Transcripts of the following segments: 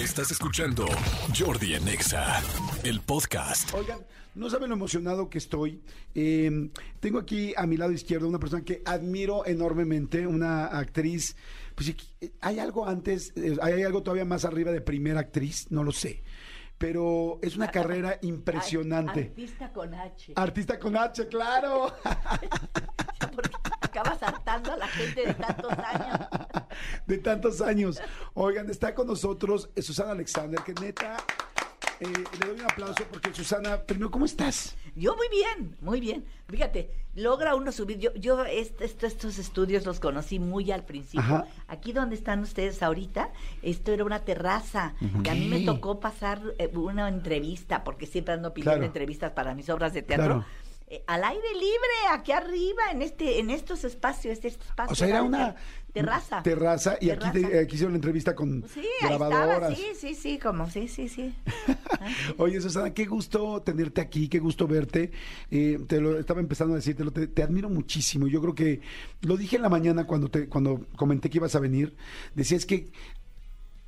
Estás escuchando Jordi en Exa, el podcast. Oigan, no saben lo emocionado que estoy. Eh, tengo aquí a mi lado izquierdo una persona que admiro enormemente, una actriz. Pues sí, hay algo antes, eh, hay algo todavía más arriba de primera actriz, no lo sé. Pero es una carrera impresionante. Artista con H. Artista con H, claro. Porque acabas hartando a la gente de tantos años. De tantos años. Oigan, está con nosotros eh, Susana Alexander, que neta, eh, le doy un aplauso porque Susana, primero, ¿cómo estás? Yo muy bien, muy bien. Fíjate, logra uno subir. Yo, yo est- est- estos estudios los conocí muy al principio. Ajá. Aquí donde están ustedes ahorita, esto era una terraza. Y a mí me tocó pasar eh, una entrevista, porque siempre ando pidiendo Claro. entrevistas para mis obras de teatro. Claro. Eh, al aire libre, aquí arriba, en este, en estos espacios, este espacio. O sea, era una terraza. Terraza y aquí, te- aquí la entrevista con Sí, ahí grabadoras. estaba, sí, sí, sí, como, sí, sí, sí. Oye, Susana, qué gusto tenerte aquí, qué gusto verte. Eh, te lo estaba empezando a decirte, te, te admiro muchísimo. Yo creo que lo dije en la mañana cuando te, cuando comenté que ibas a venir. Decías que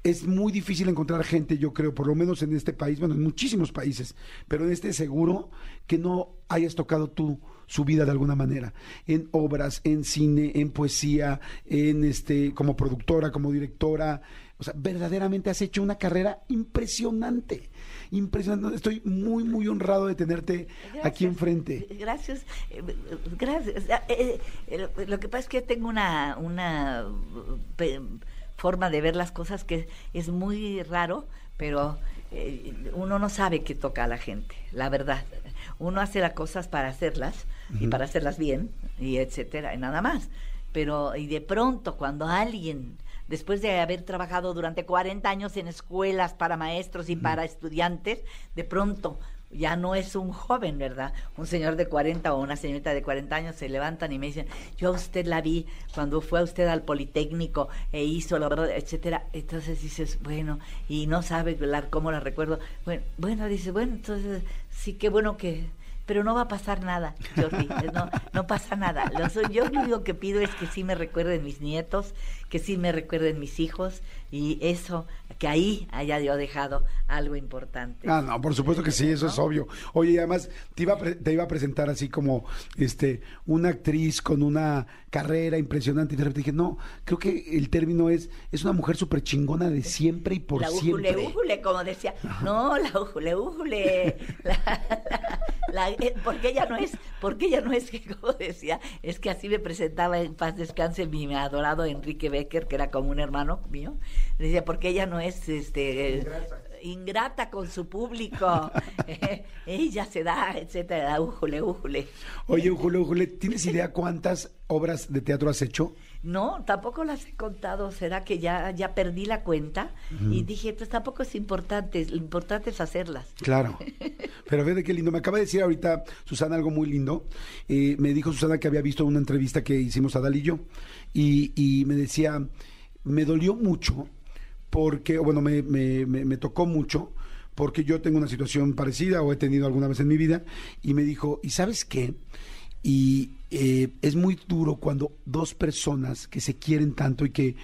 es muy difícil encontrar gente, yo creo, por lo menos en este país, bueno, en muchísimos países, pero en este seguro que no hayas tocado tú su vida de alguna manera, en obras, en cine, en poesía, en este, como productora, como directora, o sea, verdaderamente has hecho una carrera impresionante, impresionante. Estoy muy, muy honrado de tenerte aquí enfrente. Gracias, eh, gracias. Eh, eh, Lo que pasa es que yo tengo una, una forma de ver las cosas que es muy raro, pero eh, uno no sabe qué toca a la gente, la verdad. Uno hace las cosas para hacerlas y para hacerlas bien y etcétera, y nada más. Pero y de pronto cuando alguien después de haber trabajado durante 40 años en escuelas para maestros y para estudiantes, de pronto ya no es un joven, ¿verdad? Un señor de 40 o una señorita de 40 años se levantan y me dicen, yo a usted la vi cuando fue a usted al Politécnico e hizo verdad, etcétera. Entonces dices, bueno, y no sabe cómo la recuerdo. Bueno, bueno, dice, bueno, entonces sí, qué bueno que... Pero no va a pasar nada, Jordi, no, no pasa nada. Yo lo único que pido es que sí me recuerden mis nietos, que sí me recuerden mis hijos y eso, que ahí haya yo dejado algo importante. Ah, no, por supuesto que sí, eso es obvio. Oye, y además te iba, a pre- te iba a presentar así como este una actriz con una carrera impresionante y de repente dije, no, creo que el término es es una mujer súper chingona de siempre y por la siempre. ujule, ujule, como decía. No, la ujule, ujule. La, la- la- porque ella no es, porque ella no es que, como decía, es que así me presentaba en paz descanse mi adorado Enrique Becker, que era como un hermano mío. Decía, porque ella no es este eh, ingrata con su público. Eh, ella se da, etcétera, ujule, ujule. Oye, Ujule, Ujule, ¿tienes idea cuántas obras de teatro has hecho? No, tampoco las he contado. ¿Será que ya, ya perdí la cuenta? Y dije, pues tampoco es importante. Lo importante es hacerlas. Claro. Pero fíjate qué lindo. Me acaba de decir ahorita Susana algo muy lindo. Eh, me dijo Susana que había visto una entrevista que hicimos a Dal y yo. Y, y me decía, me dolió mucho porque, bueno, me- me tocó mucho porque yo tengo una situación parecida o he tenido alguna vez en mi vida. Y me dijo, ¿y sabes qué? Y eh, es muy duro cuando dos personas que se quieren tanto y que,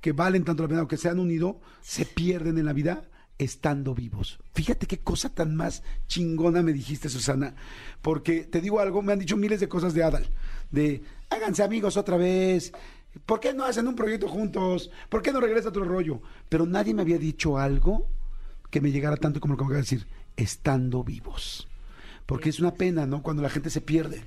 que valen tanto la pena o que se han unido, se pierden en la vida estando vivos. Fíjate qué cosa tan más chingona me dijiste, Susana, porque te digo algo, me han dicho miles de cosas de Adal, de háganse amigos otra vez, ¿por qué no hacen un proyecto juntos? ¿Por qué no regresa otro rollo? Pero nadie me había dicho algo que me llegara tanto como lo que me acaba de decir, estando vivos. Porque es una pena, ¿no? Cuando la gente se pierde.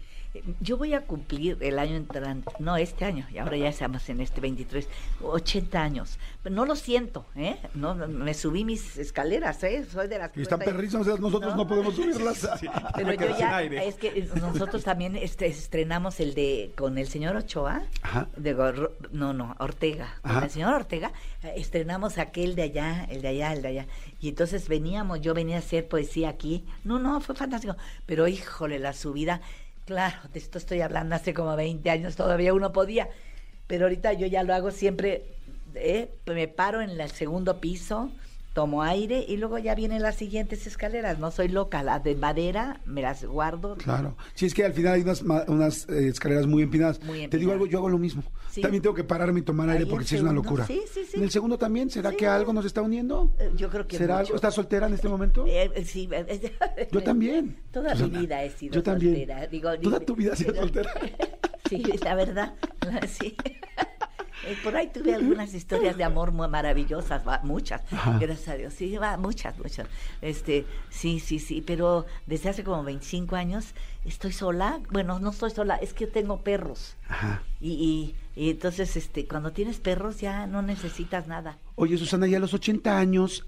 Yo voy a cumplir el año entrante, no este año, y ahora ya estamos en este 23, 80 años. Pero no lo siento, ¿eh? No, me subí mis escaleras, ¿eh? Soy de las Y están 50 perrísimas, o sea, nosotros no, No. podemos subirlas. Pero yo ya, es que nosotros también este, estrenamos el de, con el señor Ochoa, Ajá. de Gorro- no, no, Ortega, con Ajá. el señor Ortega, eh, estrenamos aquel de allá, el de allá, el de allá. Y entonces veníamos, yo venía a hacer poesía aquí. No, no, fue fantástico. Pero híjole, la subida, claro, de esto estoy hablando hace como 20 años, todavía uno podía. Pero ahorita yo ya lo hago siempre, eh, me paro en el segundo piso tomo aire y luego ya vienen las siguientes escaleras. No soy loca, las de madera me las guardo. Claro. Sí, es que al final hay unas, unas eh, escaleras muy empinadas. Muy Te digo algo, yo hago lo mismo. Sí. También tengo que pararme y tomar aire porque sí es una locura. Sí, sí, sí. ¿En el segundo también? ¿Será que algo nos está uniendo? Eh, Yo creo que ¿Será mucho. algo? ¿Estás soltera en este momento? Eh, eh, sí, Yo también. Toda Susana. mi vida he sido Yo también. soltera. Digo, Toda ni- tu vida has sido soltera. Sí, la verdad, sí. Por ahí tuve algunas historias de amor muy maravillosas, va, muchas, Ajá. gracias a Dios. Sí, va, muchas, muchas. Este, sí, sí, sí, pero desde hace como 25 años estoy sola. Bueno, no estoy sola, es que tengo perros. Ajá. Y, y, y entonces, este, cuando tienes perros ya no necesitas nada. Oye, Susana, ya a los 80 años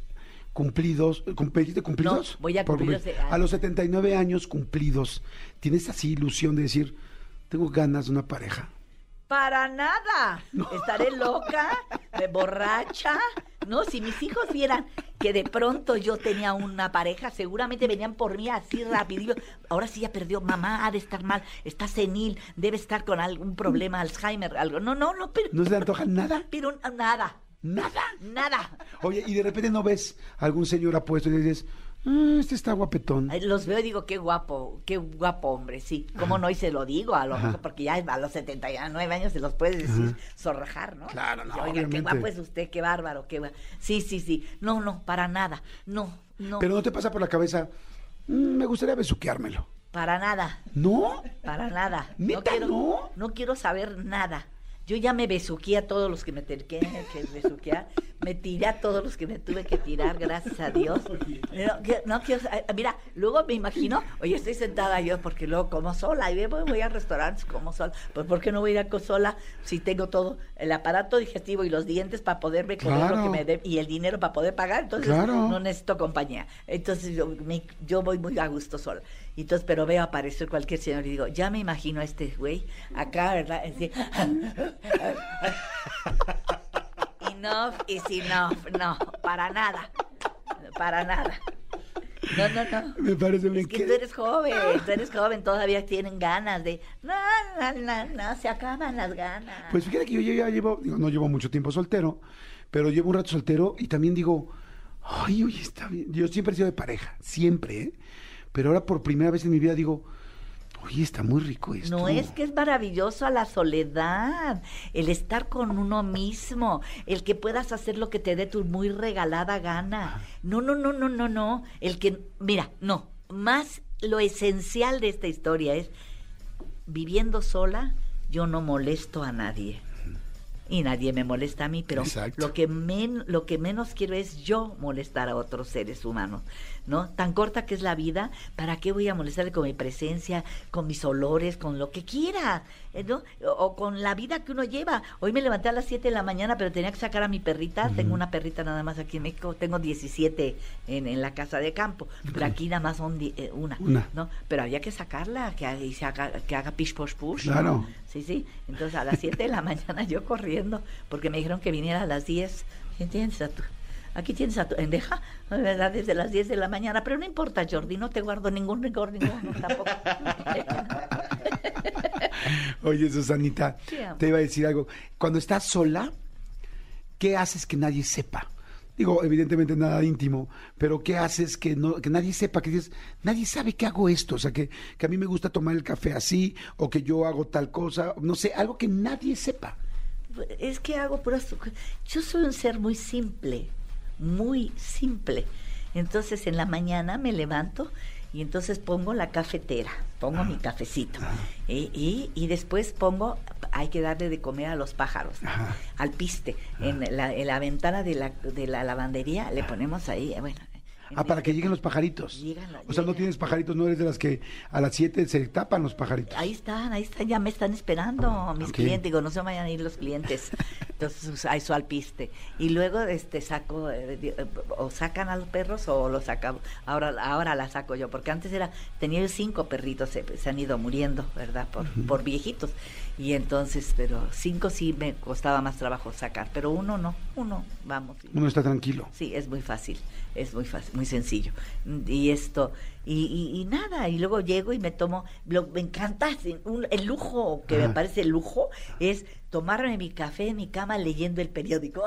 cumplidos, ¿cumpliste cumplidos? No, voy a cumplir A los 79 años cumplidos, ¿tienes así ilusión de decir, tengo ganas de una pareja? Para nada. Estaré loca, borracha. No, si mis hijos vieran que de pronto yo tenía una pareja, seguramente venían por mí así rapidillo. Ahora sí ya perdió, mamá ha de estar mal, está senil, debe estar con algún problema, Alzheimer, algo. No, no, no, pero, ¿No se te antoja nada? pero nada, Nada. nada. Oye, y de repente no ves algún señor apuesto y dices, "Ah, este está guapetón. Los veo y digo, qué guapo, qué guapo hombre, sí. ¿Cómo no? Y se lo digo, a lo Ajá. mejor, porque ya a los 79 años se los puedes decir, Ajá. zorrajar, ¿no? Claro, no, Oiga, qué guapo es usted, qué bárbaro, qué gua- Sí, sí, sí. No, no, para nada. No, no, Pero no te pasa por la cabeza, "Mm, me gustaría besuqueármelo. para nada, ¿No? para nada. ¿Neta, quiero, no? no quiero saber nada. Yo ya me besuqué a todos los que me tenía que besuquear. Me tiré a todos los que me tuve que tirar, gracias a Dios. No, quiero sa- Mira, luego me imagino, oye, estoy sentada yo porque luego como sola. Y voy, voy a restaurantes como sola. Pues, ¿por qué no voy a ir a sola si tengo todo? El aparato digestivo y los dientes para poderme comer lo que me dé y el dinero para poder pagar. Entonces, Claro. no necesito compañía. Entonces, yo, me- yo voy muy a gusto sola. Entonces, pero veo aparecer cualquier señor y digo, ya me imagino a este güey acá, ¿verdad? Así, enough is enough. No, para nada. Para nada. No, no, no. Me parece bien Es que que... tú eres joven, tú eres joven, todavía tienen ganas de... No, no, no, no, se acaban las ganas. Pues fíjate que yo ya llevo, digo, no llevo mucho tiempo soltero, pero llevo un rato soltero y también digo, ay, oye, está bien. Yo siempre he sido de pareja, siempre, ¿eh? Pero ahora por primera vez en mi vida digo, oye, está muy rico esto. No es que es maravilloso la soledad, el estar con uno mismo, el que puedas hacer lo que te dé tu muy regalada gana. No, no, no, no, no, no. El que, mira, no. Más lo esencial de esta historia es viviendo sola, yo no molesto a nadie. Y nadie me molesta a mí, pero Exacto. lo que, men- lo que menos quiero es yo molestar a otros seres humanos, ¿no? Tan corta que es la vida, ¿para qué voy a molestarle con mi presencia, con mis olores, con lo que quiera, eh, ¿no? O, o con la vida que uno lleva. Hoy me levanté a las 7 de la mañana, pero tenía que sacar a mi perrita. Tengo una perrita nada más aquí en México, tengo 17 en, en la casa de campo, pero aquí nada más son eh, una, Una. ¿no? Pero había que sacarla, que, haga- y se haga, que haga pish posh push. ¿no? Claro. Sí, sí. Entonces a las 7 de la mañana yo corriendo, porque me dijeron que viniera a las 10. ¿Qué tienes a tu? Aquí tienes a tu endeja, ¿verdad? Desde las 10 de la mañana. Pero no importa, Jordi, no te guardo ningún rigor, ninguno tampoco. Oye, Susanita, Sí, te iba a decir algo. Cuando estás sola, ¿qué haces que nadie sepa? Digo, evidentemente nada íntimo, pero ¿qué haces que no que nadie sepa? Que dices, nadie sabe que hago esto, o sea, que, que a mí me gusta tomar el café así, o que yo hago tal cosa, no sé, algo que nadie sepa. Es que hago puras... Yo soy un ser muy simple, muy simple. Entonces en la mañana me levanto y entonces pongo la cafetera, pongo mi cafecito. Y, y, y después pongo, hay que darle de comer a los pájaros, Ajá. al piste. En, la, en la ventana de la, de la lavandería le ponemos ahí, bueno. Ah, para que lleguen los pajaritos. Llegan o sea, no tienes pajaritos, no eres de las que a las 7 se tapan los pajaritos. Ahí están, ahí están, ya me están esperando mis clientes, digo, no se vayan a ir los clientes. Entonces, a eso al piste. Y luego este saco, eh, eh, o sacan a los perros o los saca, ahora, ahora la saco yo, porque antes era, tenía yo cinco perritos, se, se han ido muriendo, ¿verdad? Por, por viejitos. Y entonces, pero cinco sí me costaba más trabajo sacar, pero uno no, uno, vamos. Uno está tranquilo. Sí, es muy fácil, es muy fácil, muy sencillo. Y esto, y, y- y nada, y luego llego y me tomo, lo, me encanta, un- el lujo que me parece el lujo es tomarme mi café en mi cama leyendo el periódico.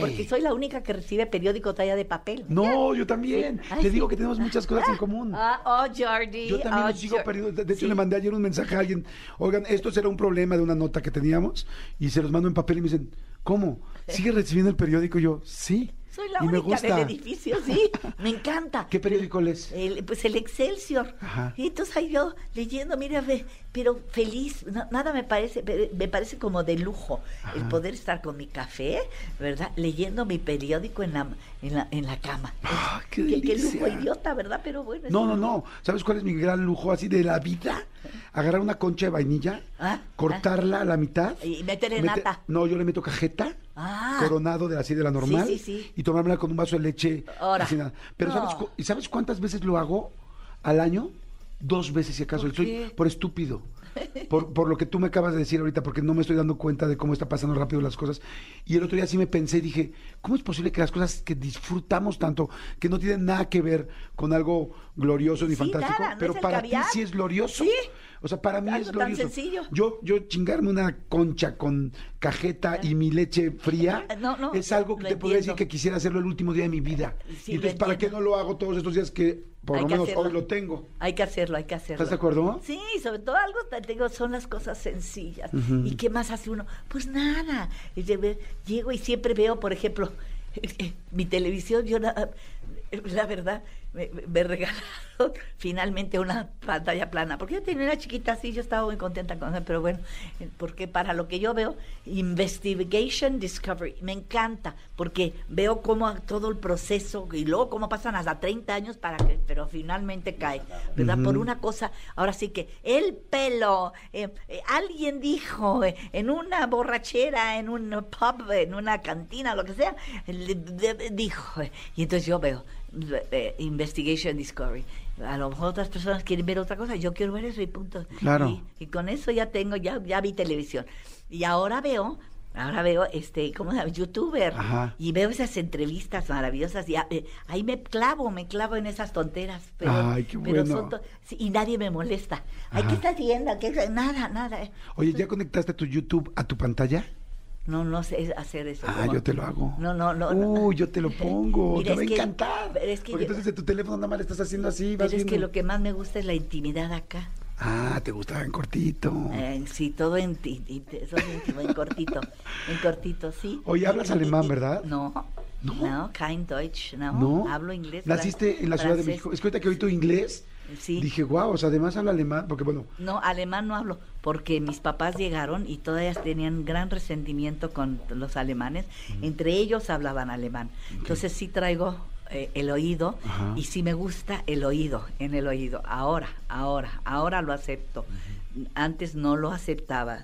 Porque soy la única que recibe periódico talla de papel. No, yo también. Sí. Ay, Te sí. digo que tenemos muchas cosas en común. Ah, oh, Jordi. Yo también oh, sigo perdiendo. De hecho, Sí. le mandé ayer un mensaje a alguien. Oigan, esto será un problema de una nota que teníamos. Y se los mando en papel y me dicen, ¿cómo? ¿Sigue recibiendo el periódico? Y yo, sí. Soy la y me única gusta. del edificio, sí. Me encanta. ¿Qué periódico lees? El, pues el Excelsior. Ajá. Y entonces ahí yo leyendo, mira, ve, pero feliz, no- nada me parece, me parece como de lujo el poder estar con mi café, ¿verdad? Leyendo mi periódico en la, en la, en la cama. Ah, qué qué delicia. lujo idiota, ¿verdad? Pero bueno. No, no, no. ¿Sabes cuál es mi gran lujo así de la vida? Agarrar una concha de vainilla, Ah, cortarla a la mitad. Y meterle mete- nata. No, yo le meto cajeta. Ah. Coronado de así de la normal. Sí, sí, sí. Y tomármela con un vaso de leche. Ahora. así nada. Pero No. ¿sabes, cu- ¿y ¿sabes cuántas veces lo hago al año? Dos veces si acaso. ¿Por Soy qué? por estúpido. Por, por lo que tú me acabas de decir ahorita, porque no me estoy dando cuenta de cómo está pasando rápido las cosas. Y el otro día sí me pensé y dije, ¿cómo es posible que las cosas que disfrutamos tanto, que no tienen nada que ver con algo glorioso ni Sí, fantástico, nada, ¿no pero para caviar? ti sí es glorioso? Sí. O sea, para mí Algo es tan glorioso. sencillo. Yo, yo chingarme una concha con cajeta y mi leche fría No, no, es algo que te podría decir que quisiera hacerlo el último día de mi vida. Sí, y entonces, ¿para qué no lo hago todos estos días que por Hay lo menos hacerlo. hoy lo tengo? Hay que hacerlo, hay que hacerlo. ¿Estás de acuerdo? Sí, sobre todo algo, te digo, son las cosas sencillas. ¿Y qué más hace uno? Pues nada. Llego y siempre veo, por ejemplo, mi televisión, yo la, la verdad, me, me regalaron finalmente una pantalla plana, porque yo tenía una chiquita así, yo estaba muy contenta con ella, pero bueno, eh, porque para lo que yo veo, Investigation Discovery, me encanta, porque veo cómo todo el proceso y luego cómo pasan hasta 30 años para que, pero finalmente cae, ¿verdad? Por una cosa, ahora sí que el pelo, eh, eh, alguien dijo eh, en una borrachera, en un pub, en una cantina, lo que sea, le- dijo, y entonces yo veo eh, Investigation Discovery. A lo mejor otras personas quieren ver otra cosa, yo quiero ver eso y punto. Claro. Y, y con eso ya tengo, ya, ya vi televisión. Y ahora veo, ahora veo, este, ¿cómo se llama? Youtuber. Ajá. Y veo esas entrevistas maravillosas y ah, eh, ahí me clavo, me clavo en esas tonteras. Pero, Ay, qué pero bueno. son sí, y nadie me molesta. Ay, ¿qué Ajá. estás viendo? ¿Qué Nada, nada. eh. Oye, ¿ya conectaste tu YouTube a tu pantalla? No, no sé hacer eso. Ah, ¿cómo? yo te lo hago. No, no, no. Uy, yo te lo pongo. Mira, te va a encantar. pero es que Porque yo- entonces de tu teléfono nada más le estás haciendo así, Pero vas es que lo que más me gusta es la intimidad acá. Ah, te gustaba en cortito. Eh, sí, todo en, ti- y- todo íntimo, en cortito, en cortito, sí. Oye, hablas alemán, ¿verdad? No, ¿No? no, kein Deutsch, no, ¿No? hablo inglés. ¿Naciste en la Ciudad de. México? Es que ahorita que oí tu inglés, Sí. dije, wow, o sea, además habla alemán, porque bueno, No, alemán no hablo, porque mis papás llegaron y todas tenían gran resentimiento con los alemanes. Entre ellos hablaban alemán. Entonces sí traigo eh, el oído Ajá. y sí me gusta el oído, en el oído. Ahora, ahora, ahora lo acepto. Antes no lo aceptaba,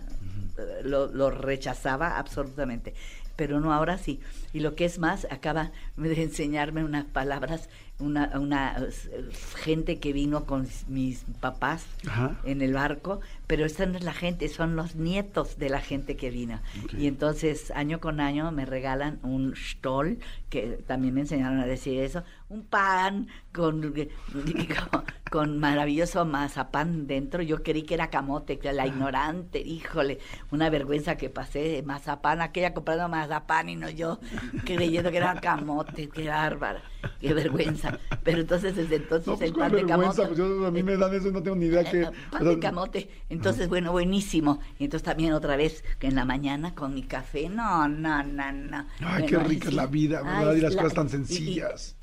eh, lo, lo rechazaba absolutamente. Pero no, ahora sí. Y lo que es más, acaba de enseñarme unas palabras, una, una eh, gente que vino con mis papás Ajá. en el barco, pero esta no es la gente, son los nietos de la gente que vino. Y entonces, año con año, me regalan un stol, que también me enseñaron a decir eso, un pan con, con, con maravilloso mazapán dentro. Yo creí que era camote, que la ignorante, híjole, una vergüenza que pasé, mazapán, aquella comprando mazapán y no yo creyendo que era camote, qué bárbara, qué vergüenza. Pero entonces, desde entonces, no, pues el qué pan de camote. pues yo, a mí me dan eso no tengo ni idea que... Pan de camote. Entonces, bueno, buenísimo. Y entonces también otra vez que en la mañana con mi café. No, no, no, no. Ay, qué Bueno, rica es sí. la vida, Ay, ¿verdad? Y las la- cosas tan y- y- sencillas.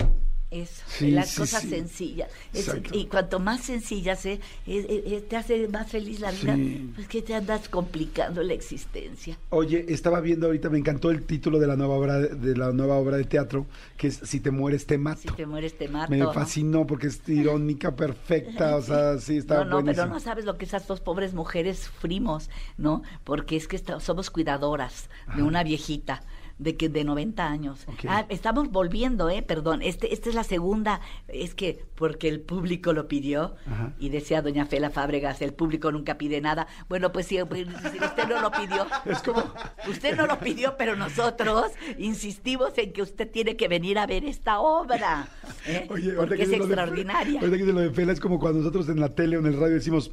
Eso, Sí, las sí, cosas sí. sencillas. Es- y cuanto más sencillas eh, es- es- es- te hace más feliz la vida, pues que te andas complicando la existencia. Oye, estaba viendo ahorita, me encantó el título de la nueva obra de, de la nueva obra de teatro, que es Si te mueres te mato. Si te mueres, te mato. me ¿no? fascinó porque es irónica, perfecta, o sea, sí, está no, no, pero no sabes lo que esas dos pobres mujeres sufrimos, ¿no? Porque es que esta- somos cuidadoras de una viejita de que de 90 años. Ah, estamos volviendo, eh, perdón, este esta es la segunda, es que porque el público lo pidió Ajá. y decía doña Fela Fábregas, el público nunca pide nada. Bueno, pues si, pues, si usted no lo pidió, Es como... usted no lo pidió, pero nosotros insistimos en que usted tiene que venir a ver esta obra, ¿eh? Oye, ahorita porque que es de- extraordinaria. ahorita que lo de Fela es como cuando nosotros en la tele o en el radio decimos,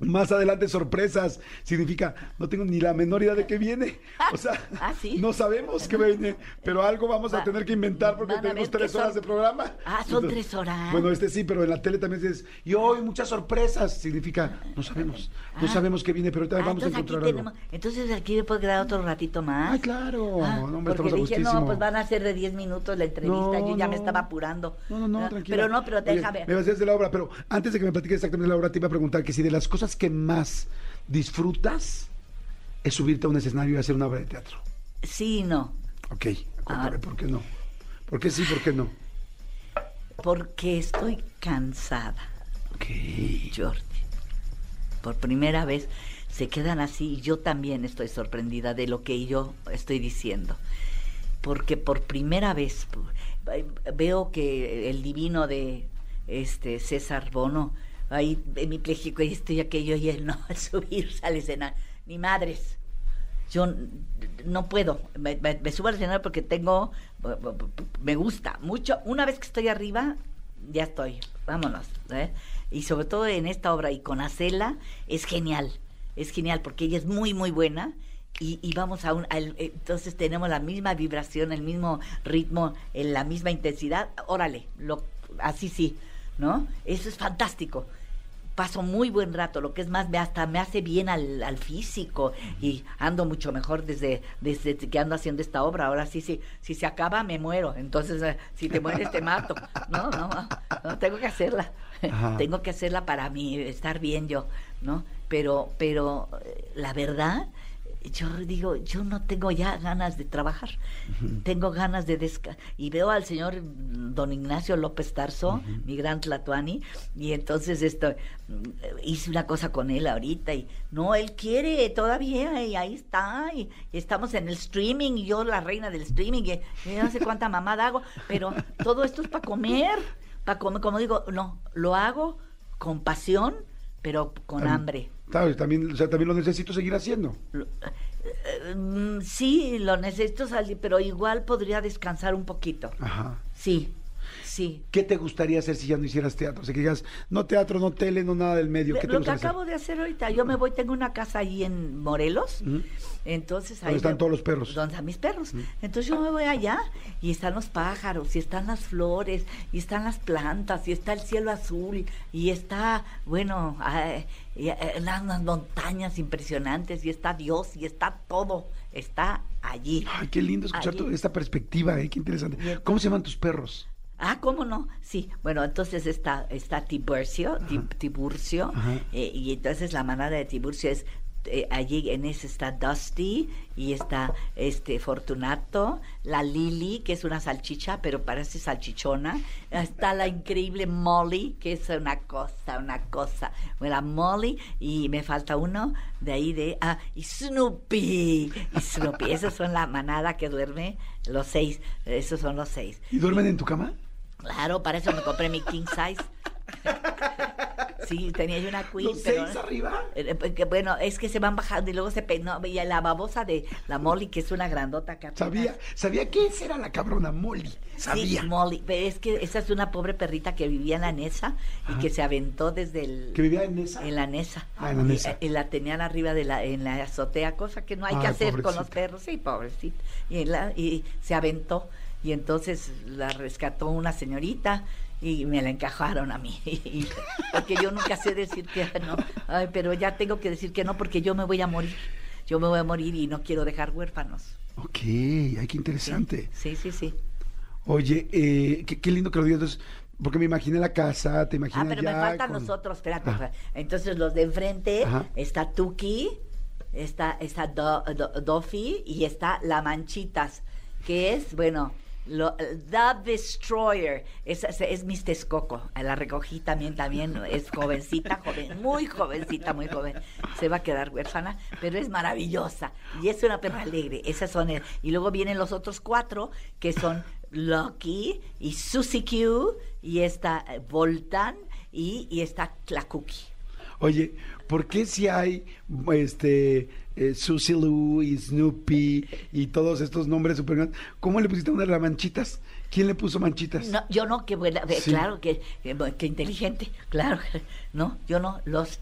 Más adelante sorpresas. Significa, no tengo ni la menor idea de qué viene. O sea, Ah, ¿sí? no sabemos qué viene, pero algo vamos a Va- tener que inventar porque tenemos tres horas son- de programa. Ah, son tres horas. Bueno, este sí, pero en la tele también dices, y hoy muchas sorpresas. Significa, no sabemos, no Ah. sabemos qué viene, pero ahorita Ah, vamos a encontrar algo. tenemos, entonces aquí me puedo quedar otro ratito más. Ay, claro. Ah, no, hombre, porque dije, no, pues van a ser de 10 minutos la entrevista, No, yo ya me estaba apurando. No, no, no, Ah, tranquila. Pero no, pero Oye, déjame. me vas a decir de la obra, pero antes de que me platiques exactamente la obra, te iba a preguntar que si de las cosas que más disfrutas es subirte a un escenario y hacer una obra de teatro. Sí, no, Ok, cuéntame, Ah. ¿por qué no? ¿Por qué sí, por qué no? porque estoy cansada, Ok. Jordi. Por primera vez se quedan así y yo también estoy sorprendida de lo que yo estoy diciendo. Porque por primera vez pu- veo que el divino de este César Bono, ahí en mi pléjico y esto y aquello, y él no, al subirse al escenario, ni madres. Yo no puedo, me, subo al escenario porque tengo, me gusta mucho. Una vez que estoy arriba, ya estoy, vámonos. ¿eh? Y sobre todo en esta obra y con Acela, es genial, es genial porque ella es muy, muy buena. Y, y vamos a un, al- entonces tenemos la misma vibración, el mismo ritmo, en la misma intensidad. Órale, lo, así sí, ¿no? Eso es fantástico paso muy buen rato, lo que es más, me hasta me hace bien al, al físico y ando mucho mejor desde, desde que ando haciendo esta obra. Ahora sí, sí, si se acaba me muero, entonces eh, si te mueres te mato. No, no, no, tengo que hacerla. Ajá. Tengo que hacerla para mí, estar bien yo, ¿no? Pero, pero eh, la verdad, yo digo, yo no tengo ya ganas de trabajar, tengo ganas de descansar. Y veo al señor don Ignacio López Tarso, mi gran Tlatuani, y entonces esto, mm, hice una cosa con él ahorita, y no, él quiere todavía, y ahí está, y, y estamos en el streaming, y yo la reina del streaming, y, y no sé cuánta mamada hago, pero todo esto es para comer, para comer, como digo, no, lo hago con pasión, pero con hambre. Claro, también, o sea, también lo necesito seguir haciendo. Eh, mm, sí, lo necesito salir, pero igual podría descansar un poquito. Ajá. Sí, sí. ¿Qué te gustaría hacer si ya no hicieras teatro? O sea, que digas, no teatro, no tele, no nada del medio. ¿Qué te Lo que hacer? acabo de hacer ahorita, yo me voy, tengo una casa ahí en Morelos, Ujú. entonces ahí Donde están me- todos los perros. Donde están mis perros. Entonces yo me voy allá y están los pájaros, y están las flores, y están las plantas, y está el cielo azul, y está, bueno, ah, y, eh, unas, unas montañas impresionantes, y está Dios, y está todo, está allí. Ay, qué lindo escuchar toda esta perspectiva, ¿eh? Qué interesante. Entonces- ¿Cómo se llaman tus perros? Ah, ¿cómo no? Sí, bueno, entonces está, está Tiburcio, Ti- Tiburcio, Ajá. eh, y entonces la manada de Tiburcio es, eh, allí en ese está Dusty, y está este Fortunato, la Lily, que es una salchicha, pero parece salchichona, está la increíble Molly, que es una cosa, una cosa, bueno, la Molly, y me falta uno de ahí de, ah, y Snoopy, y Snoopy, esos son la manada que duerme, los seis, esos son los seis. ¿Y duermen en tu cama? Claro, para eso me compré mi king size. Sí, tenía yo una queen, ¿Los pero... seis arriba? Eh, eh, que bueno, es que se van bajando y luego se peinó. Y la babosa de la Molly, que es una grandota atrás. Sabía, sabía que esa era la cabrona Molly. Sabía. Sí, Molly. Pero es que esa es una pobre perrita que vivía en la Nesa y Ajá. que se aventó desde el... ¿Que vivía en esa? En la Nesa. Ah, en la Nesa. Y, la tenían arriba de la, en la azotea, cosa que no hay que Ay, hacer con los perros. Sí, pobrecita. Y, la- y se aventó y entonces la rescató una señorita y me la encajaron a mí. Porque yo nunca sé decir que no. Ay, pero ya tengo que decir que no porque yo me voy a morir. Yo me voy a morir y no quiero dejar huérfanos. Ok, ay, qué interesante. Sí, sí, sí. Oye, eh, qué, qué lindo que lo digas. Porque me imaginé la casa, te imaginé Ah, pero me faltan con- los otros, espérate. Entonces los de enfrente Ajá. está Tuki, está, está Do- Do- Doffy y está La Manchitas, que es, bueno, lo- The Destroyer. Es, es, es Miss Texcoco. La recogí también, también es jovencita, joven, muy jovencita, muy joven. Se va a quedar huérfana, pero es maravillosa. Y es una perra alegre. Esas son el- y luego vienen los otros cuatro, que son Lucky y Susie Q, y está eh, Voltan y, y está Tlacuki. Oye, ¿por qué si hay este eh, Susie Lou y Snoopy y todos estos nombres super? ¿Cómo le pusiste una de las manchitas? ¿Quién le puso manchitas? No, yo no, qué buena, Sí. claro, que, que, que inteligente, claro, no, yo no, los,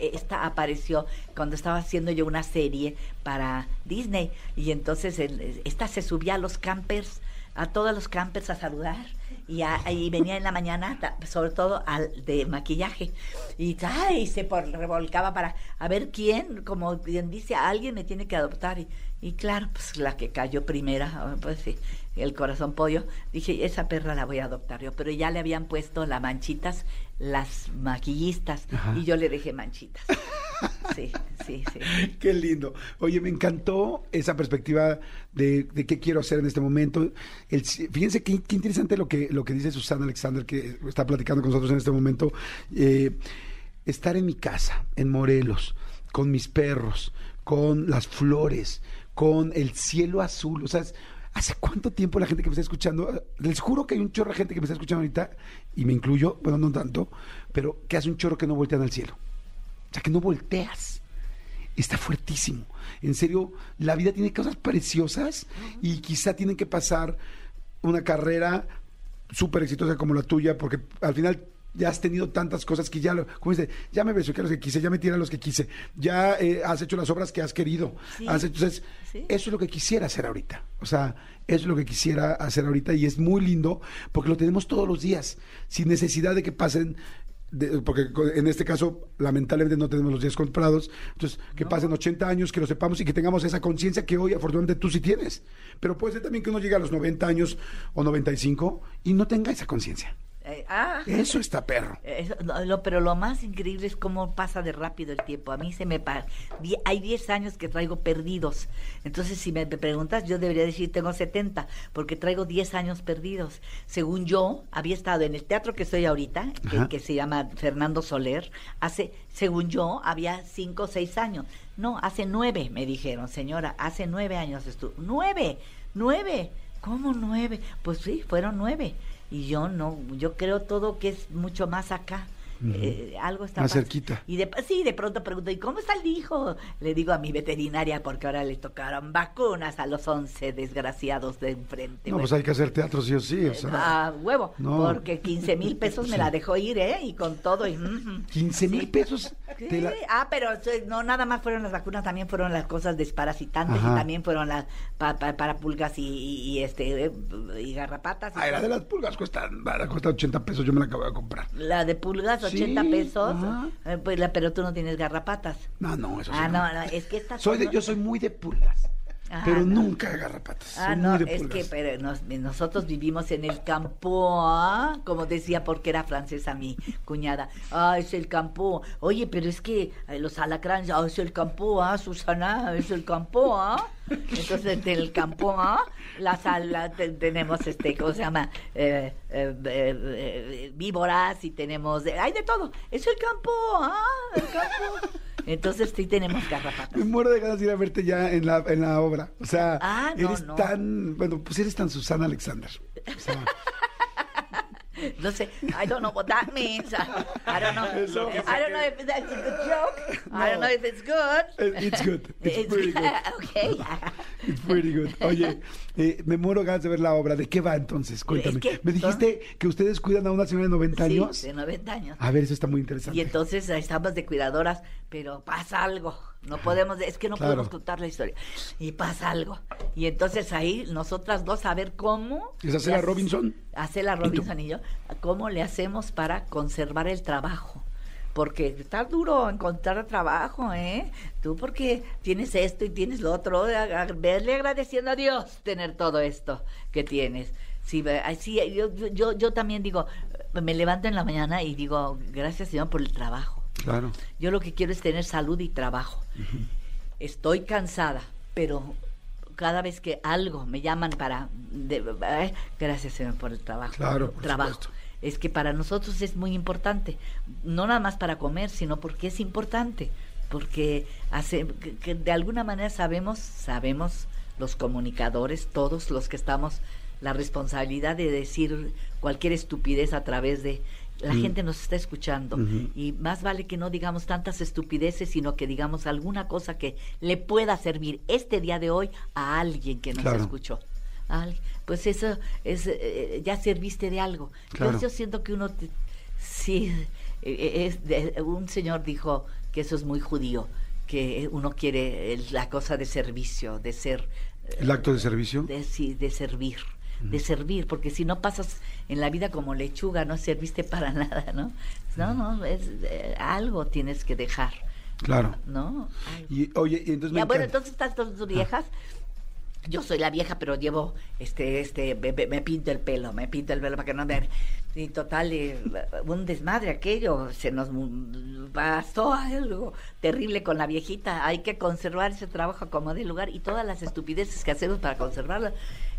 esta apareció cuando estaba haciendo yo una serie para Disney y entonces el- esta se subía a los campers, a todos los campers a saludar y, a- y venía en la mañana, sobre todo al de maquillaje y, ay, se por- revolcaba para a ver quién, como bien dice, alguien me tiene que adoptar y, y claro, pues la que cayó primera, pues sí, el corazón pollo, dije, esa perra la voy a adoptar yo, pero ya le habían puesto las manchitas, las maquillistas, Ajá. y yo le dejé manchitas. Sí, sí, sí. Qué lindo. Oye, me encantó esa perspectiva de, de qué quiero hacer en este momento. El- fíjense qué, qué interesante lo que, lo que dice Susana Alexander, que está platicando con nosotros en este momento. Eh, estar en mi casa, en Morelos, con mis perros, con las flores, con el cielo azul. O sea, es- ¿hace cuánto tiempo la gente que me está escuchando? Les juro que hay un chorro de gente que me está escuchando ahorita, y me incluyo, bueno, no tanto, pero que hace un chorro que no voltean al cielo. O sea, que no volteas está fuertísimo. En serio, la vida tiene cosas preciosas y quizá tienen que pasar una carrera súper exitosa como la tuya, porque al final ya has tenido tantas cosas que ya, lo, como dice, ya me besuqué a los que quise, ya me tiré a los que quise, ya eh, has hecho las obras que has querido. Sí. Has hecho- entonces, Sí. eso es lo que quisiera hacer ahorita. O sea, eso es lo que quisiera hacer ahorita y es muy lindo porque lo tenemos todos los días, sin necesidad de que pasen de- porque en este caso lamentablemente no tenemos los días comprados, entonces que pasen 80 años, que lo sepamos y que tengamos esa conciencia que hoy afortunadamente tú sí tienes, pero puede ser también que uno llegue a los 90 años o 95 y no tenga esa conciencia. Eh, ah, Eso está perro. Eso, lo- pero lo más increíble es cómo pasa de rápido el tiempo. A mí se me pa- die- hay 10 años que traigo perdidos. Entonces, si me preguntas, yo debería decir tengo 70, porque traigo 10 años perdidos. Según yo, había estado en el teatro que estoy ahorita, que se llama Fernando Soler, hace, según yo, había 5 o 6 años. No, hace 9, me dijeron, señora, hace 9 años estuve. ¡Nueve! ¡Nueve! ¿Cómo nueve? Pues sí, fueron nueve. Y yo no, yo creo todo que es mucho más acá. Eh, algo está Más cerquita. Y de, sí, de pronto pregunto, ¿y cómo está el hijo? Le digo a mi veterinaria, porque ahora le tocaron vacunas a los 11 desgraciados de enfrente. No, Bueno, pues hay que hacer teatro sí o sí. O sea, a huevo, no. porque 15 mil pesos me la dejó ir, ¿eh? Y con todo. Y, ujú. 15 mil Sí. pesos. Sí, te la- Ah, pero no nada más fueron las vacunas, también fueron las cosas desparasitantes Ajá. y también fueron las pa- pa- para pulgas y, y- y, este y garrapatas. y Ay, la de las pulgas cuesta, cuesta 80 pesos, yo me la acabo de comprar. La de pulgas, 80 Sí, pesos. eh, pues la- pero tú no tienes garrapatas. No, no, eso sí. Ah, no, no, es que esta Soy de, yo soy muy de pulgas, Ah, pero no. nunca garrapatas. Ah, no, es que pero nos- nosotros vivimos en el campo, ¿ah? como decía porque era francesa mi cuñada. Ah, es el campo. Oye, pero es que eh, los alacranes, ah, es el campo, ah, Susana, es el campo, ah. Entonces, en el campo, ah, la sala te- tenemos, este, ¿cómo se llama? Eh, eh, eh, eh, víboras y tenemos, hay de todo. Es el campo, ah, el campo. Entonces, sí tenemos garrapatas. Me muero de ganas de ir a verte ya en la, en la obra. O sea, Ah, no, eres no. tan, bueno, pues eres tan Susana Alexander. O sea, No sé, I don't know what that means. I don't know. I don't know if that's a good joke. I don't know if it's good. it's good. It's pretty good. okay. It's pretty good. Oye, eh, me muero ganas de ver la obra. ¿De qué va entonces? Cuéntame. que Me dijiste que ustedes cuidan a una señora de 90 años. Sí, de 90 años. A ver, eso está muy interesante. Y entonces estamos de cuidadoras, pero pasa algo. No podemos, es que no Claro. podemos contar la historia. Y pasa algo. Y entonces ahí nosotras dos a ver cómo. ¿Es hacer le a haces- Robinson? Hacer a tú? Robinson y yo. ¿Cómo le hacemos para conservar el trabajo? Porque está duro encontrar trabajo, ¿eh? Tú porque tienes esto y tienes lo otro, a- a- verle agradeciendo a Dios tener todo esto que tienes. Sí, sí, yo, yo, yo también digo, me levanto en la mañana y digo, gracias Señor por el trabajo. Claro. Yo lo que quiero es tener salud y trabajo. Estoy cansada, pero cada vez que algo me llaman para... de- ay, gracias, Señor, por el trabajo. Claro, por trabajo. supuesto. Es que para nosotros es muy importante. No nada más para comer, sino porque es importante. Porque hace, que, que de alguna manera sabemos, sabemos los comunicadores, todos los que estamos, la responsabilidad de decir cualquier estupidez a través de... La Mm. gente nos está escuchando y más vale que no digamos tantas estupideces, sino que digamos alguna cosa que le pueda servir este día de hoy a alguien que nos Claro. escuchó. pues eso es, eh, ya serviste de algo. Claro. Entonces yo siento que uno, te- sí, eh, es de- un señor dijo que eso es muy judío, que uno quiere eh, la cosa de servicio, de ser... eh, El acto de servicio. de, sí, de servir, de servir, porque si no pasas en la vida como lechuga, no serviste para nada, ¿no? No, no, es, eh, algo tienes que dejar, Claro. ¿no? Algo. Y oye, y entonces me Ya, bueno, entonces estas dos viejas. Yo soy la vieja, pero llevo, este, este, me, me- pinto el pelo, me pinto el pelo para que no me... Y total, eh, un desmadre aquello, se nos pasó algo terrible con la viejita. Hay que conservar ese trabajo como de lugar y todas las estupideces que hacemos para conservarlo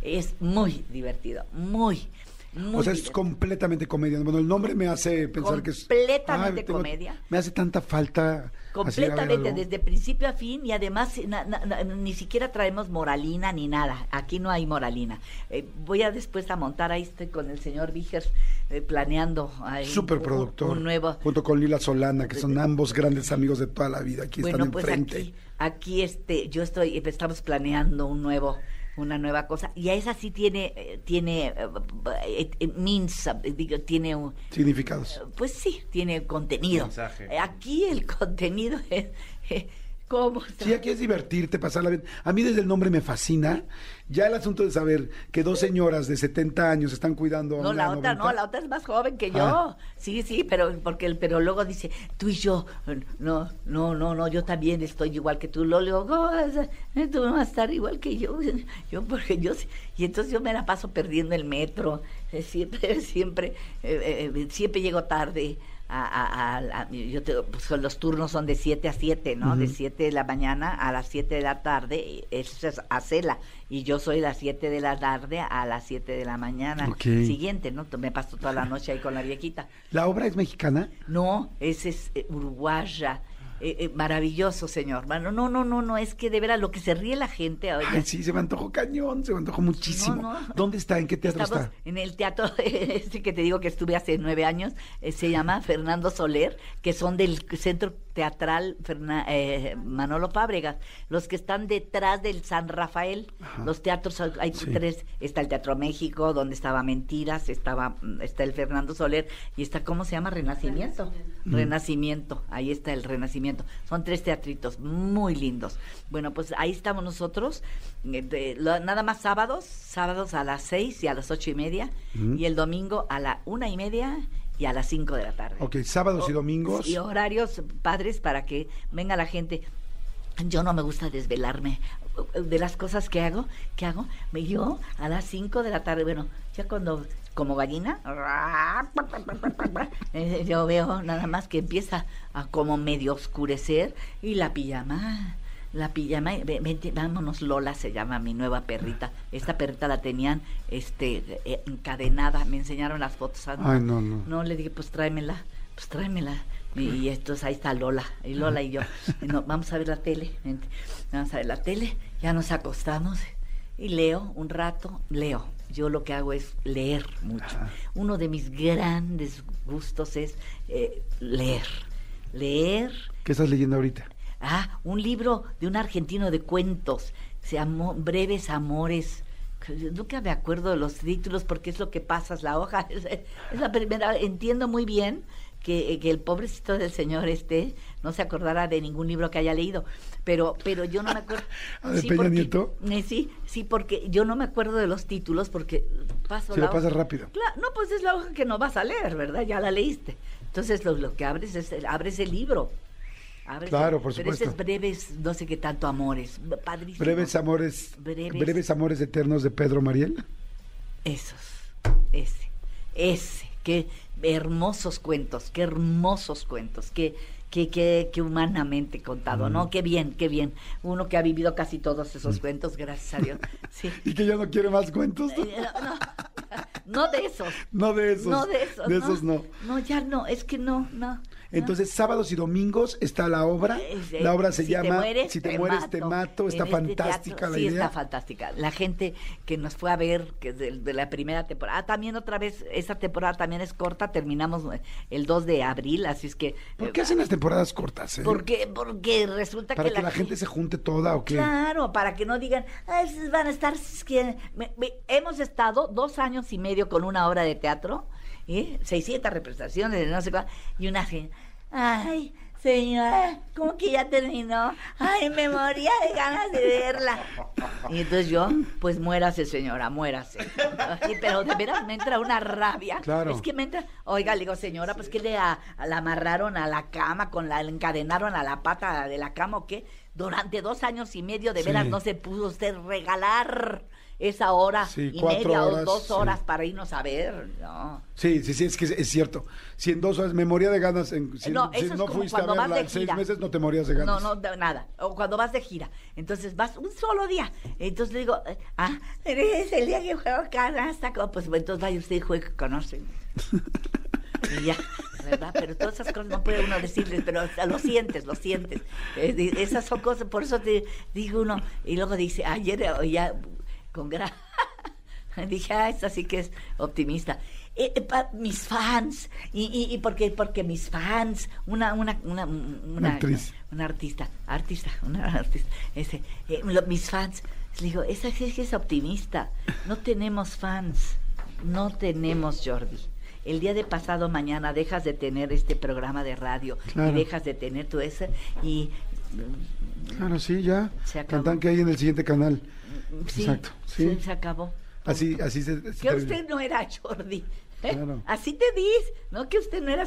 es muy divertido, muy, muy O sea, es completamente comedia. Bueno, el nombre me hace pensar que es. Completamente tengo- comedia. Me hace tanta falta. Completamente, desde principio a fin y además na- na- na- ni siquiera traemos moralina ni nada. Aquí no hay moralina. Eh, voy a después a montar, ahí estoy con el señor Vigers eh, planeando. ahí un- Superproductor. Un, nuevo. Junto con Lila Solana, que son ambos grandes amigos de toda la vida. Aquí Bueno, están pues enfrente. aquí, aquí este, yo estoy, estamos planeando un nuevo una nueva cosa y a esa sí tiene eh, tiene eh, eh, means, digo, tiene un, Significados. pues sí, tiene contenido. Mensaje. Aquí el contenido es cómo Sí, aquí es divertirte, pasarla bien. A mí desde el nombre me fascina. Ya el asunto de saber que dos señoras de 70 años están cuidando a No, una la otra 90. no, la otra es más joven que yo. Ah. Sí, sí, pero porque el- pero luego dice, tú y yo, no, no, no, no, yo también estoy igual que tú. Luego le digo, "¿Cómo vas a- eh, tú vas a estar igual que yo. Yo porque yo sí". y entonces yo me la paso perdiendo el metro. eh, Siempre, siempre, eh, eh, siempre llego tarde. A, a- a- a- yo te- pues, los turnos son de 7 a 7, ¿no? De 7 de la mañana a las 7 de la tarde, eso es a Cela, y yo soy las 7 de la tarde a las 7 de la mañana Ok. siguiente, ¿no? Me paso toda la noche ahí con la viejita. ¿La obra es mexicana? No, ese es eh, uruguaya. Eh, eh, maravilloso, señor. Bueno, no, no, no, no, es que de veras lo que se ríe la gente. oye, Ay, sí, se me antojó cañón, se me antojó muchísimo. No, no. ¿Dónde está? ¿En qué teatro Estamos está? en el teatro este que te digo que estuve hace nueve años, eh, se llama Fernando Soler, que son del Centro Teatral eh, Manolo Fábregas, los que están detrás del San Rafael. Ajá. Los teatros, hay Sí. tres, está el Teatro México, donde estaba Mentiras, estaba mm, está el Fernando Soler, y está, ¿cómo se llama? Renacimiento. Renacimiento, ahí está el Renacimiento. Son tres teatritos muy lindos. Bueno, pues ahí estamos nosotros, eh, de- lo- nada más sábados, sábados a las seis y a las ocho y media, y el domingo a la una y media y a las cinco de la tarde. Ok, sábados y domingos. Y horarios padres para que venga la gente. Yo no me gusta desvelarme. De las cosas que hago, que hago, me yo a las 5 de la tarde, bueno, ya cuando, como gallina, yo veo nada más que empieza a como medio oscurecer y la pijama, la pijama, ve- vente, vámonos, Lola se llama mi nueva perrita. Esta perrita la tenían este eh, encadenada, me enseñaron las fotos. ah, Ay, no, no. no, le dije, pues tráemela, pues tráemela. Y, entonces ahí está Lola, y Lola y yo. Y no, vamos a ver la tele, vamos a ver la tele, ya nos acostamos y leo un rato, leo. Yo lo que hago es leer mucho. Ajá. Uno de mis grandes gustos es eh, leer. Leer. ¿Qué estás leyendo ahorita? Ah, un libro de un argentino de cuentos. Se llamó Breves Amores. Nunca me acuerdo de los títulos porque es lo que pasas la hoja. Es, es la primera. Entiendo muy bien que, que el pobrecito del señor este no se acordara de ningún libro que haya leído. Pero, pero yo no me acuerdo. ¿Ah, de Peña porque- Nieto? eh, sí, sí, porque yo no me acuerdo de los títulos porque paso Se la le pasa hoja. rápido. Claro, no, pues es la hoja que no vas a leer, ¿verdad? Ya la leíste. Entonces lo, lo que abres es abres el libro. Claro, por Pero supuesto. es breves, no sé qué tanto amores. Padrísimo. Breves amores. Breves. Breves amores eternos de Pedro Mariel. Esos. Ese. Ese. Qué hermosos cuentos. Qué hermosos cuentos. Qué, qué, qué, qué humanamente contado, ¿no? Qué bien, qué bien. Uno que ha vivido casi todos esos cuentos, gracias a Dios. Sí. Y que ya no quiere más cuentos. Eh, no, no, no de esos. No de esos. No de esos. De esos no. No, ya no, es que no, no. Entonces, sábados y domingos está la obra. Es, eh, La obra se Si te llama mueres, Si te, mueres, te mato. Está este fantástica teatro, la sí, idea. está fantástica. La gente que nos fue a ver, que de, de la primera temporada, ah, también otra vez, esta temporada también es corta, terminamos eh, el 2 de abril, así es que... ¿Por eh, qué hacen las temporadas cortas? eh? Porque, porque resulta ¿Para que, que la gente se junte toda o qué? Claro, para que no digan, "Ay, esos van a estar... es que me- me- hemos estado dos años y medio con una obra de teatro, ¿eh? 600 representaciones, no sé cuál, y una así, ay, señora, ¿cómo que ya terminó? Ay, me moría de ganas de verla. Y entonces yo, pues muérase, señora, muérase. Pero de veras me entra una rabia. Claro. Es que me entra, oiga, le digo, señora, pues que le a- a la amarraron a la cama, con la, le encadenaron a la pata de la cama o qué. Durante dos años y medio, de Sí. veras, no se pudo usted regalar esa hora Sí, y media horas, o dos sí. horas para irnos a ver. No. Sí, sí, sí, es que es, es cierto. Si en dos horas me moría de ganas, en, si No, si eso es no como fuiste a cuando vas de en seis gira. meses, no te morías de No, ganas. no, de- nada. O cuando vas de gira. Entonces vas un solo día. Entonces le digo, ah, es el día que juego canasta. Pues entonces vaya usted y juegue con Austin. Y ya, ¿verdad? Pero todas esas cosas no puede uno decirles, pero lo sientes, lo sientes. Eh, esas son cosas, por eso te digo uno. Y luego dice, ayer ya con gran. Dije, ah, esta sí que es optimista. Eh, eh, pa- mis fans, y, y, y porque, porque mis fans, una, una, una, una, actriz. una artista, artista, una artista, este, eh, lo- mis fans, le digo, esa sí que es optimista, no tenemos fans, no tenemos Jordi. El día de pasado mañana dejas de tener este programa de radio Claro. y dejas de tener todo eso y Claro, sí, ya. Se acabó. Cantan que hay en el siguiente canal. Sí, Exacto, sí. se acabó. Así, así se. se Que usted no era Jordi. ¿eh? Claro. Así te dices, ¿no? Que usted no era.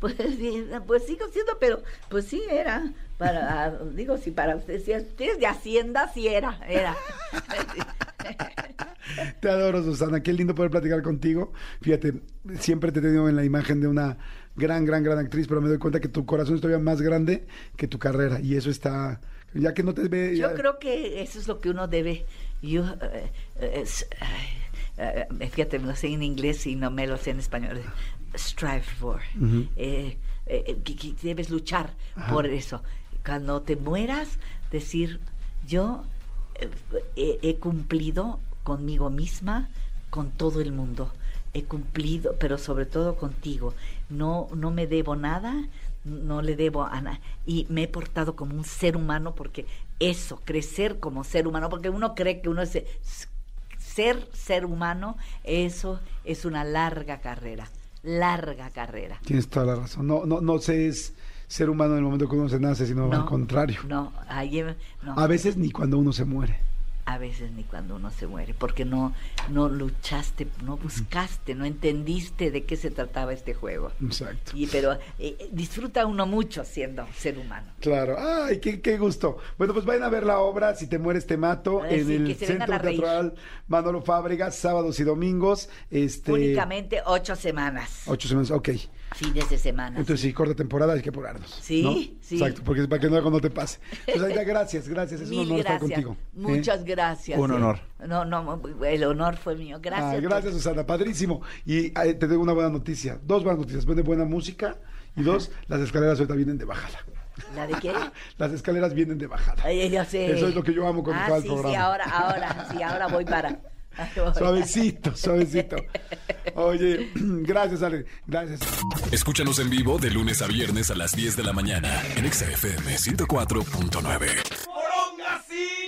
Pues, sí, pues sigo siendo, pero pues sí era. Para, digo, si para usted, si usted es de Hacienda, sí era, era. Te adoro, Susana. Qué lindo poder platicar contigo. Fíjate, siempre te he tenido en la imagen de una gran, gran, gran actriz, pero me doy cuenta que tu corazón es todavía más grande que tu carrera. Y eso está. Ya que no te ve. Yo creo que eso es lo que uno debe. Yo, es- eh, fíjate, me lo sé en inglés y no me lo sé en español. Strive for. Eh, eh, que, que debes luchar Ajá. por eso. Cuando te mueras, decir, yo eh, he, he cumplido conmigo misma, con todo el mundo. He cumplido, pero sobre todo contigo. No, no me debo nada, no le debo a nada. Y me he portado como un ser humano porque eso, crecer como ser humano, porque uno cree que uno es ser ser humano, eso es una larga carrera, larga carrera. Tienes toda la razón. No, no, no se es ser humano en el momento que uno se nace, sino al contrario. No, ayer, no. A veces ni cuando uno se muere. A veces ni cuando uno se muere, porque no, no luchaste, no buscaste, no entendiste de qué se trataba este juego. Exacto. Y, pero eh, disfruta uno mucho siendo ser humano. Claro, ay, qué, qué gusto. Bueno, pues vayan a ver la obra, Si te mueres te mato, en el Centro. Teatral Manolo Fábregas, sábados y domingos. Este, Únicamente ocho semanas, Ocho semanas, ok. Fines de semana. Entonces, sí, corta temporada, hay que apurarnos. Sí, ¿no? sí. Exacto, porque es para que no, no te pase. Pues Aida, gracias, gracias. Es un honor estar contigo. ¿eh? Muchas gracias. Un eh. honor. No, no, el honor fue mío. Gracias. Por- gracias, Susana, padrísimo. Y te tengo una buena noticia, dos buenas noticias. Viene buena música y dos, las escaleras ahorita vienen de bajada. ¿La de qué? Las escaleras vienen de bajada. Ay, yo sé. Eso es lo que yo amo cuando ah, acaba el sí, programa. Sí, ahora, ahora, sí, ahora voy para. Suavecito, suavecito. Oye, gracias, Ale. Gracias. Escúchanos en vivo de lunes a viernes a las 10 de la mañana en Exa FM 104.9. ¡Poronga, sí!